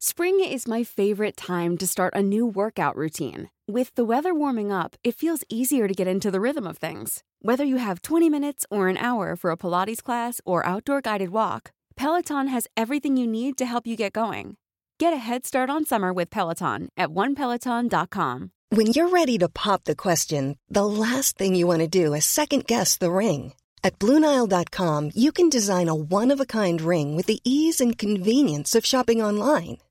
Spring is my favorite time to start a new workout routine. With the weather warming up, it feels easier to get into the rhythm of things. Whether you have 20 minutes or an hour for a Pilates class or outdoor guided walk, Peloton has everything you need to help you get going. Get a head start on summer with Peloton at onepeloton.com. When you're ready to pop the question, the last thing you want to do is second guess the ring. At Bluenile.com, you can design a one of a kind ring with the ease and convenience of shopping online.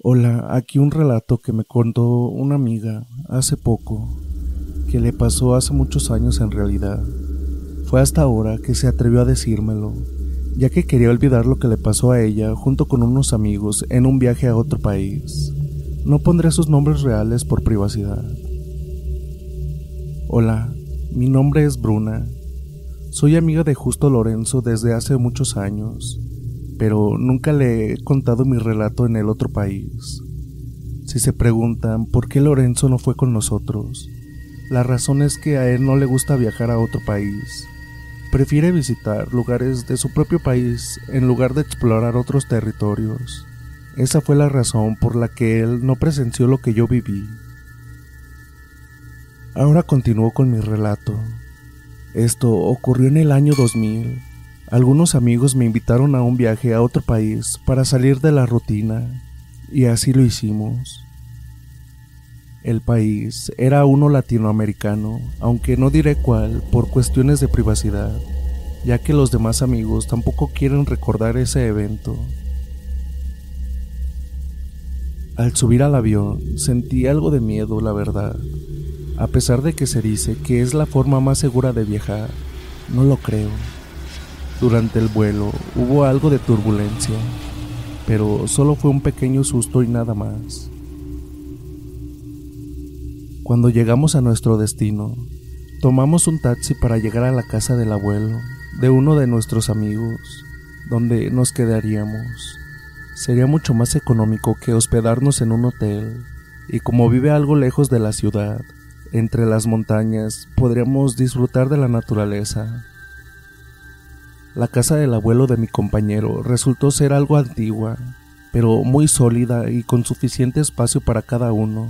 Hola, aquí un relato que me contó una amiga hace poco, que le pasó hace muchos años en realidad. Fue hasta ahora que se atrevió a decírmelo, ya que quería olvidar lo que le pasó a ella junto con unos amigos en un viaje a otro país. No pondré sus nombres reales por privacidad. Hola, mi nombre es Bruna. Soy amiga de Justo Lorenzo desde hace muchos años pero nunca le he contado mi relato en el otro país. Si se preguntan por qué Lorenzo no fue con nosotros, la razón es que a él no le gusta viajar a otro país. Prefiere visitar lugares de su propio país en lugar de explorar otros territorios. Esa fue la razón por la que él no presenció lo que yo viví. Ahora continúo con mi relato. Esto ocurrió en el año 2000 algunos amigos me invitaron a un viaje a otro país para salir de la rutina, y así lo hicimos. El país era uno latinoamericano, aunque no diré cuál por cuestiones de privacidad, ya que los demás amigos tampoco quieren recordar ese evento. Al subir al avión sentí algo de miedo, la verdad. A pesar de que se dice que es la forma más segura de viajar, no lo creo. Durante el vuelo hubo algo de turbulencia, pero solo fue un pequeño susto y nada más. Cuando llegamos a nuestro destino, tomamos un taxi para llegar a la casa del abuelo de uno de nuestros amigos, donde nos quedaríamos. Sería mucho más económico que hospedarnos en un hotel, y como vive algo lejos de la ciudad, entre las montañas, podríamos disfrutar de la naturaleza la casa del abuelo de mi compañero resultó ser algo antigua, pero muy sólida y con suficiente espacio para cada uno.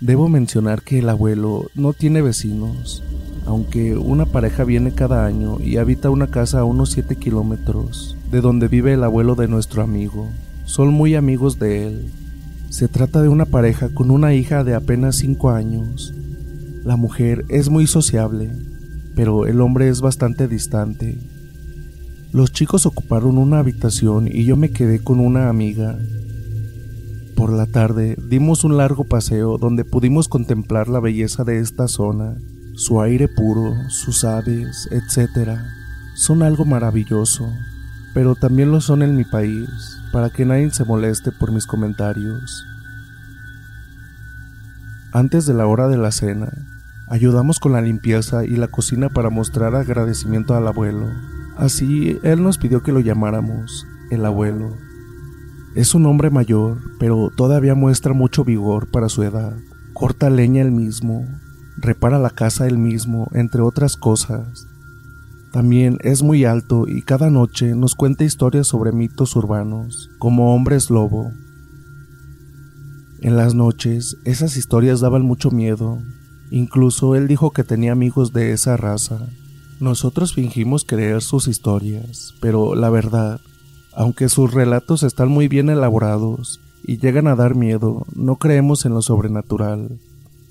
Debo mencionar que el abuelo no tiene vecinos, aunque una pareja viene cada año y habita una casa a unos 7 kilómetros de donde vive el abuelo de nuestro amigo. Son muy amigos de él. Se trata de una pareja con una hija de apenas 5 años. La mujer es muy sociable pero el hombre es bastante distante. Los chicos ocuparon una habitación y yo me quedé con una amiga. Por la tarde dimos un largo paseo donde pudimos contemplar la belleza de esta zona, su aire puro, sus aves, etc. Son algo maravilloso, pero también lo son en mi país, para que nadie se moleste por mis comentarios. Antes de la hora de la cena, Ayudamos con la limpieza y la cocina para mostrar agradecimiento al abuelo. Así, él nos pidió que lo llamáramos el abuelo. Es un hombre mayor, pero todavía muestra mucho vigor para su edad. Corta leña él mismo, repara la casa él mismo, entre otras cosas. También es muy alto y cada noche nos cuenta historias sobre mitos urbanos, como hombres lobo. En las noches, esas historias daban mucho miedo, Incluso él dijo que tenía amigos de esa raza. Nosotros fingimos creer sus historias, pero la verdad, aunque sus relatos están muy bien elaborados y llegan a dar miedo, no creemos en lo sobrenatural.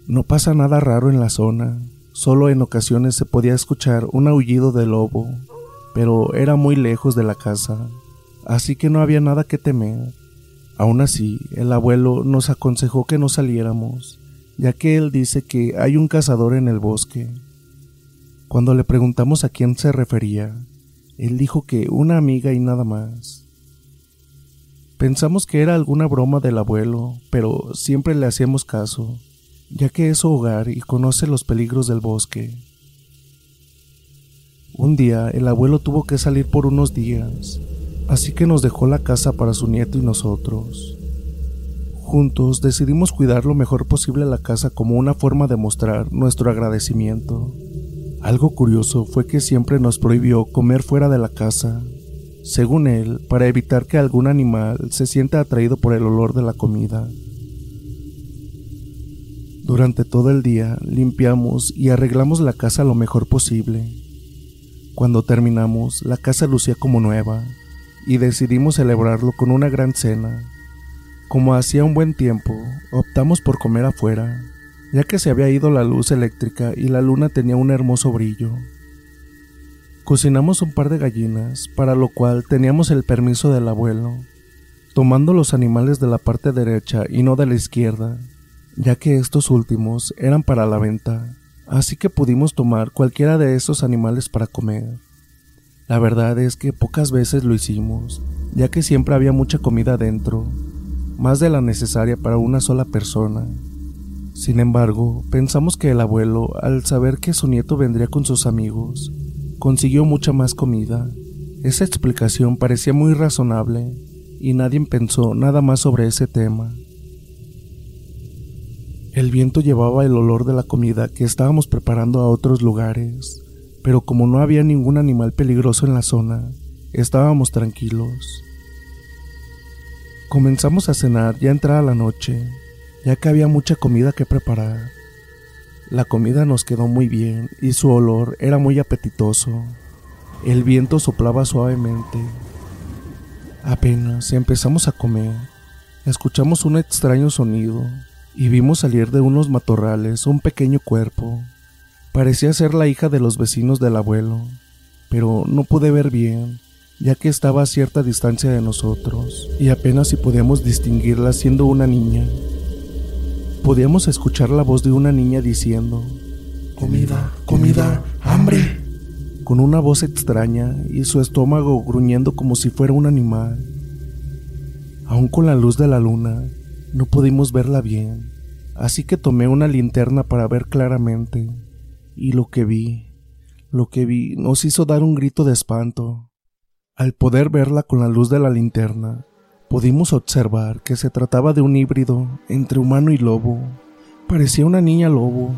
No pasa nada raro en la zona, solo en ocasiones se podía escuchar un aullido de lobo, pero era muy lejos de la casa, así que no había nada que temer. Aún así, el abuelo nos aconsejó que no saliéramos, ya que él dice que hay un cazador en el bosque. Cuando le preguntamos a quién se refería, él dijo que una amiga y nada más. Pensamos que era alguna broma del abuelo, pero siempre le hacíamos caso, ya que es su hogar y conoce los peligros del bosque. Un día el abuelo tuvo que salir por unos días, así que nos dejó la casa para su nieto y nosotros. Juntos decidimos cuidar lo mejor posible la casa como una forma de mostrar nuestro agradecimiento. Algo curioso fue que siempre nos prohibió comer fuera de la casa, según él, para evitar que algún animal se sienta atraído por el olor de la comida. Durante todo el día limpiamos y arreglamos la casa lo mejor posible. Cuando terminamos, la casa lucía como nueva y decidimos celebrarlo con una gran cena. Como hacía un buen tiempo, optamos por comer afuera, ya que se había ido la luz eléctrica y la luna tenía un hermoso brillo. Cocinamos un par de gallinas, para lo cual teníamos el permiso del abuelo, tomando los animales de la parte derecha y no de la izquierda, ya que estos últimos eran para la venta así que pudimos tomar cualquiera de esos animales para comer. La verdad es que pocas veces lo hicimos, ya que siempre había mucha comida dentro, más de la necesaria para una sola persona. Sin embargo, pensamos que el abuelo, al saber que su nieto vendría con sus amigos, consiguió mucha más comida. Esa explicación parecía muy razonable, y nadie pensó nada más sobre ese tema. El viento llevaba el olor de la comida que estábamos preparando a otros lugares, pero como no había ningún animal peligroso en la zona, estábamos tranquilos. Comenzamos a cenar ya entrada la noche, ya que había mucha comida que preparar. La comida nos quedó muy bien y su olor era muy apetitoso. El viento soplaba suavemente. Apenas empezamos a comer, escuchamos un extraño sonido y vimos salir de unos matorrales un pequeño cuerpo. Parecía ser la hija de los vecinos del abuelo, pero no pude ver bien, ya que estaba a cierta distancia de nosotros, y apenas si podíamos distinguirla siendo una niña. Podíamos escuchar la voz de una niña diciendo, Comida, comida, hambre, con una voz extraña y su estómago gruñendo como si fuera un animal. Aún con la luz de la luna, no pudimos verla bien, así que tomé una linterna para ver claramente, y lo que vi, lo que vi nos hizo dar un grito de espanto. Al poder verla con la luz de la linterna, pudimos observar que se trataba de un híbrido entre humano y lobo. Parecía una niña lobo.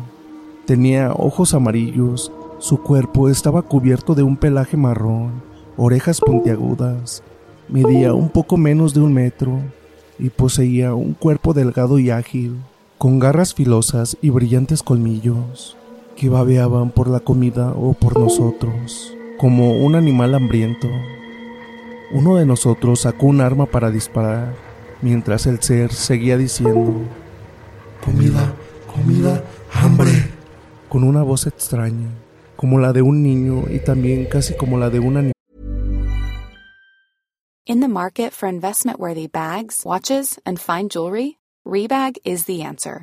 Tenía ojos amarillos, su cuerpo estaba cubierto de un pelaje marrón, orejas puntiagudas, medía un poco menos de un metro y poseía un cuerpo delgado y ágil, con garras filosas y brillantes colmillos, que babeaban por la comida o por nosotros, como un animal hambriento. Uno de nosotros sacó un arma para disparar, mientras el ser seguía diciendo, comida, comida, hambre, con una voz extraña, como la de un niño y también casi como la de una niña. In the market for investment worthy bags, watches, and fine jewelry, Rebag is the answer.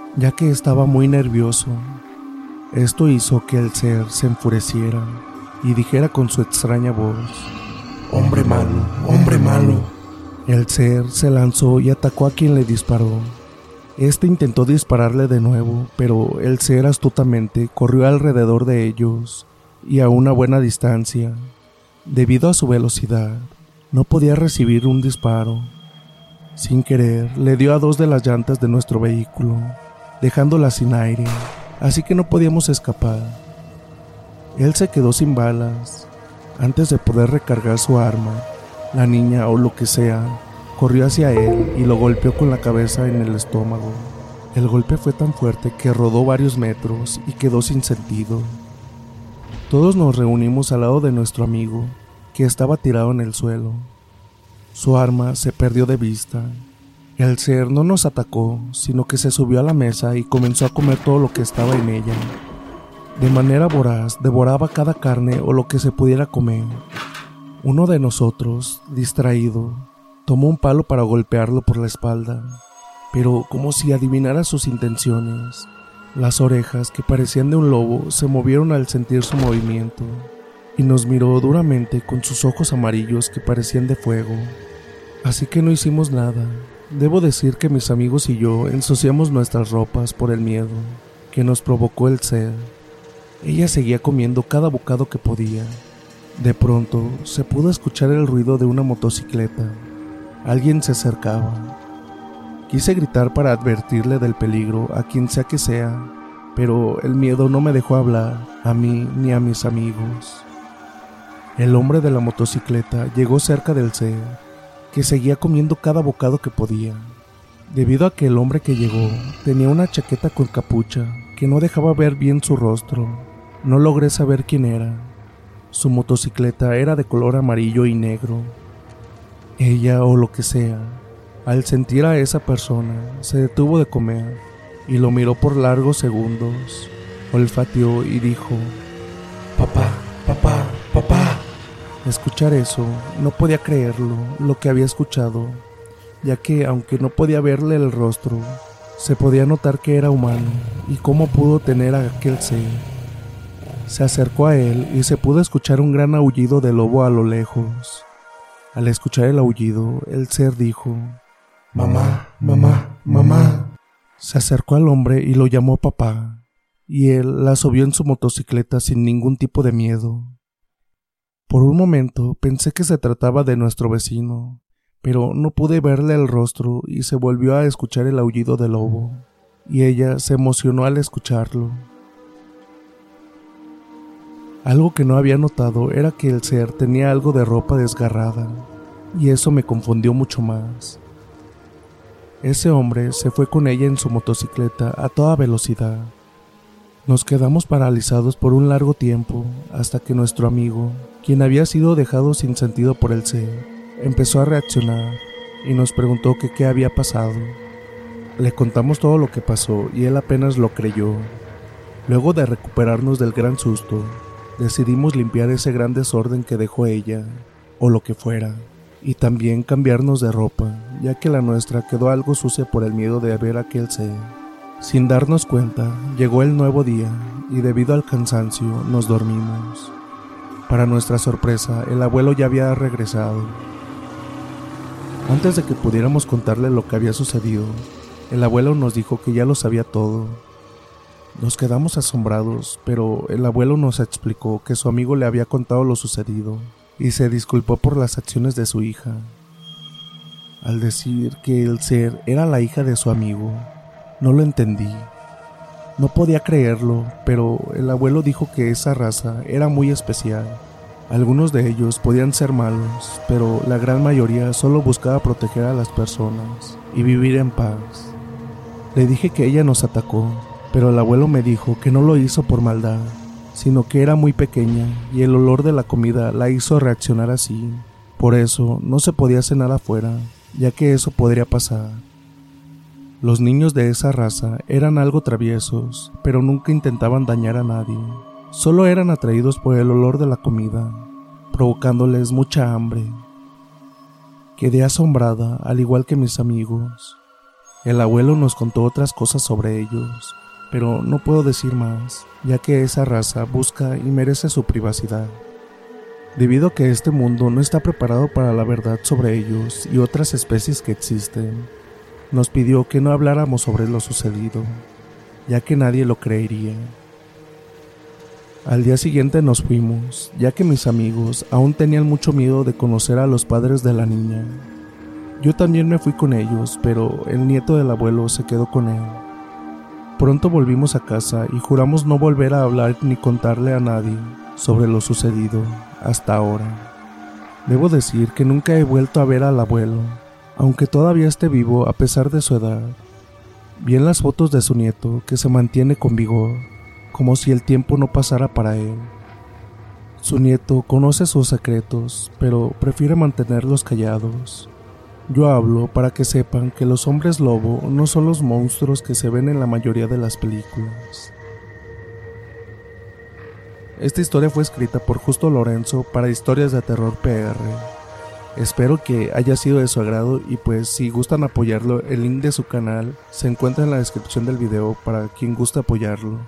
ya que estaba muy nervioso. Esto hizo que el ser se enfureciera y dijera con su extraña voz, Hombre malo, hombre malo. El ser se lanzó y atacó a quien le disparó. Este intentó dispararle de nuevo, pero el ser astutamente corrió alrededor de ellos y a una buena distancia. Debido a su velocidad, no podía recibir un disparo. Sin querer, le dio a dos de las llantas de nuestro vehículo, dejándolas sin aire, así que no podíamos escapar. Él se quedó sin balas. Antes de poder recargar su arma, la niña o lo que sea corrió hacia él y lo golpeó con la cabeza en el estómago. El golpe fue tan fuerte que rodó varios metros y quedó sin sentido. Todos nos reunimos al lado de nuestro amigo, que estaba tirado en el suelo. Su arma se perdió de vista. El ser no nos atacó, sino que se subió a la mesa y comenzó a comer todo lo que estaba en ella. De manera voraz devoraba cada carne o lo que se pudiera comer. Uno de nosotros, distraído, tomó un palo para golpearlo por la espalda, pero como si adivinara sus intenciones. Las orejas, que parecían de un lobo, se movieron al sentir su movimiento, y nos miró duramente con sus ojos amarillos que parecían de fuego. Así que no hicimos nada. Debo decir que mis amigos y yo ensuciamos nuestras ropas por el miedo que nos provocó el ser. Ella seguía comiendo cada bocado que podía. De pronto se pudo escuchar el ruido de una motocicleta. Alguien se acercaba. Quise gritar para advertirle del peligro a quien sea que sea, pero el miedo no me dejó hablar a mí ni a mis amigos. El hombre de la motocicleta llegó cerca del ser, que seguía comiendo cada bocado que podía. Debido a que el hombre que llegó tenía una chaqueta con capucha que no dejaba ver bien su rostro, no logré saber quién era. Su motocicleta era de color amarillo y negro. Ella o lo que sea, al sentir a esa persona, se detuvo de comer y lo miró por largos segundos, olfateó y dijo, Papá, papá, papá. Escuchar eso, no podía creerlo, lo que había escuchado, ya que aunque no podía verle el rostro, se podía notar que era humano y cómo pudo tener a aquel ser. Se acercó a él y se pudo escuchar un gran aullido de lobo a lo lejos. Al escuchar el aullido, el ser dijo, Mamá, mamá, mamá. Se acercó al hombre y lo llamó papá, y él la subió en su motocicleta sin ningún tipo de miedo. Por un momento pensé que se trataba de nuestro vecino, pero no pude verle el rostro y se volvió a escuchar el aullido del lobo, y ella se emocionó al escucharlo. Algo que no había notado era que el ser tenía algo de ropa desgarrada, y eso me confundió mucho más. Ese hombre se fue con ella en su motocicleta a toda velocidad. Nos quedamos paralizados por un largo tiempo hasta que nuestro amigo, quien había sido dejado sin sentido por el ser, empezó a reaccionar y nos preguntó que qué había pasado. Le contamos todo lo que pasó y él apenas lo creyó. Luego de recuperarnos del gran susto, decidimos limpiar ese gran desorden que dejó ella, o lo que fuera, y también cambiarnos de ropa, ya que la nuestra quedó algo sucia por el miedo de ver aquel ser. Sin darnos cuenta, llegó el nuevo día y debido al cansancio nos dormimos. Para nuestra sorpresa, el abuelo ya había regresado. Antes de que pudiéramos contarle lo que había sucedido, el abuelo nos dijo que ya lo sabía todo. Nos quedamos asombrados, pero el abuelo nos explicó que su amigo le había contado lo sucedido y se disculpó por las acciones de su hija. Al decir que el ser era la hija de su amigo, no lo entendí. No podía creerlo, pero el abuelo dijo que esa raza era muy especial. Algunos de ellos podían ser malos, pero la gran mayoría solo buscaba proteger a las personas y vivir en paz. Le dije que ella nos atacó, pero el abuelo me dijo que no lo hizo por maldad, sino que era muy pequeña y el olor de la comida la hizo reaccionar así. Por eso no se podía cenar afuera, ya que eso podría pasar. Los niños de esa raza eran algo traviesos, pero nunca intentaban dañar a nadie. Solo eran atraídos por el olor de la comida, provocándoles mucha hambre. Quedé asombrada, al igual que mis amigos. El abuelo nos contó otras cosas sobre ellos, pero no puedo decir más, ya que esa raza busca y merece su privacidad. Debido a que este mundo no está preparado para la verdad sobre ellos y otras especies que existen, nos pidió que no habláramos sobre lo sucedido, ya que nadie lo creería. Al día siguiente nos fuimos, ya que mis amigos aún tenían mucho miedo de conocer a los padres de la niña. Yo también me fui con ellos, pero el nieto del abuelo se quedó con él. Pronto volvimos a casa y juramos no volver a hablar ni contarle a nadie sobre lo sucedido hasta ahora. Debo decir que nunca he vuelto a ver al abuelo, aunque todavía esté vivo a pesar de su edad. Vi en las fotos de su nieto que se mantiene con vigor, como si el tiempo no pasara para él. Su nieto conoce sus secretos, pero prefiere mantenerlos callados. Yo hablo para que sepan que los hombres lobo no son los monstruos que se ven en la mayoría de las películas. Esta historia fue escrita por Justo Lorenzo para Historias de Terror PR. Espero que haya sido de su agrado y pues si gustan apoyarlo, el link de su canal se encuentra en la descripción del video para quien guste apoyarlo.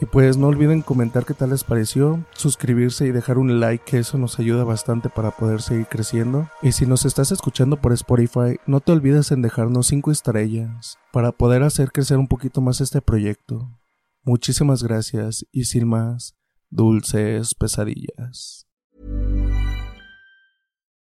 Y pues no olviden comentar qué tal les pareció, suscribirse y dejar un like que eso nos ayuda bastante para poder seguir creciendo. Y si nos estás escuchando por Spotify, no te olvides en dejarnos 5 estrellas para poder hacer crecer un poquito más este proyecto. Muchísimas gracias y sin más, dulces pesadillas.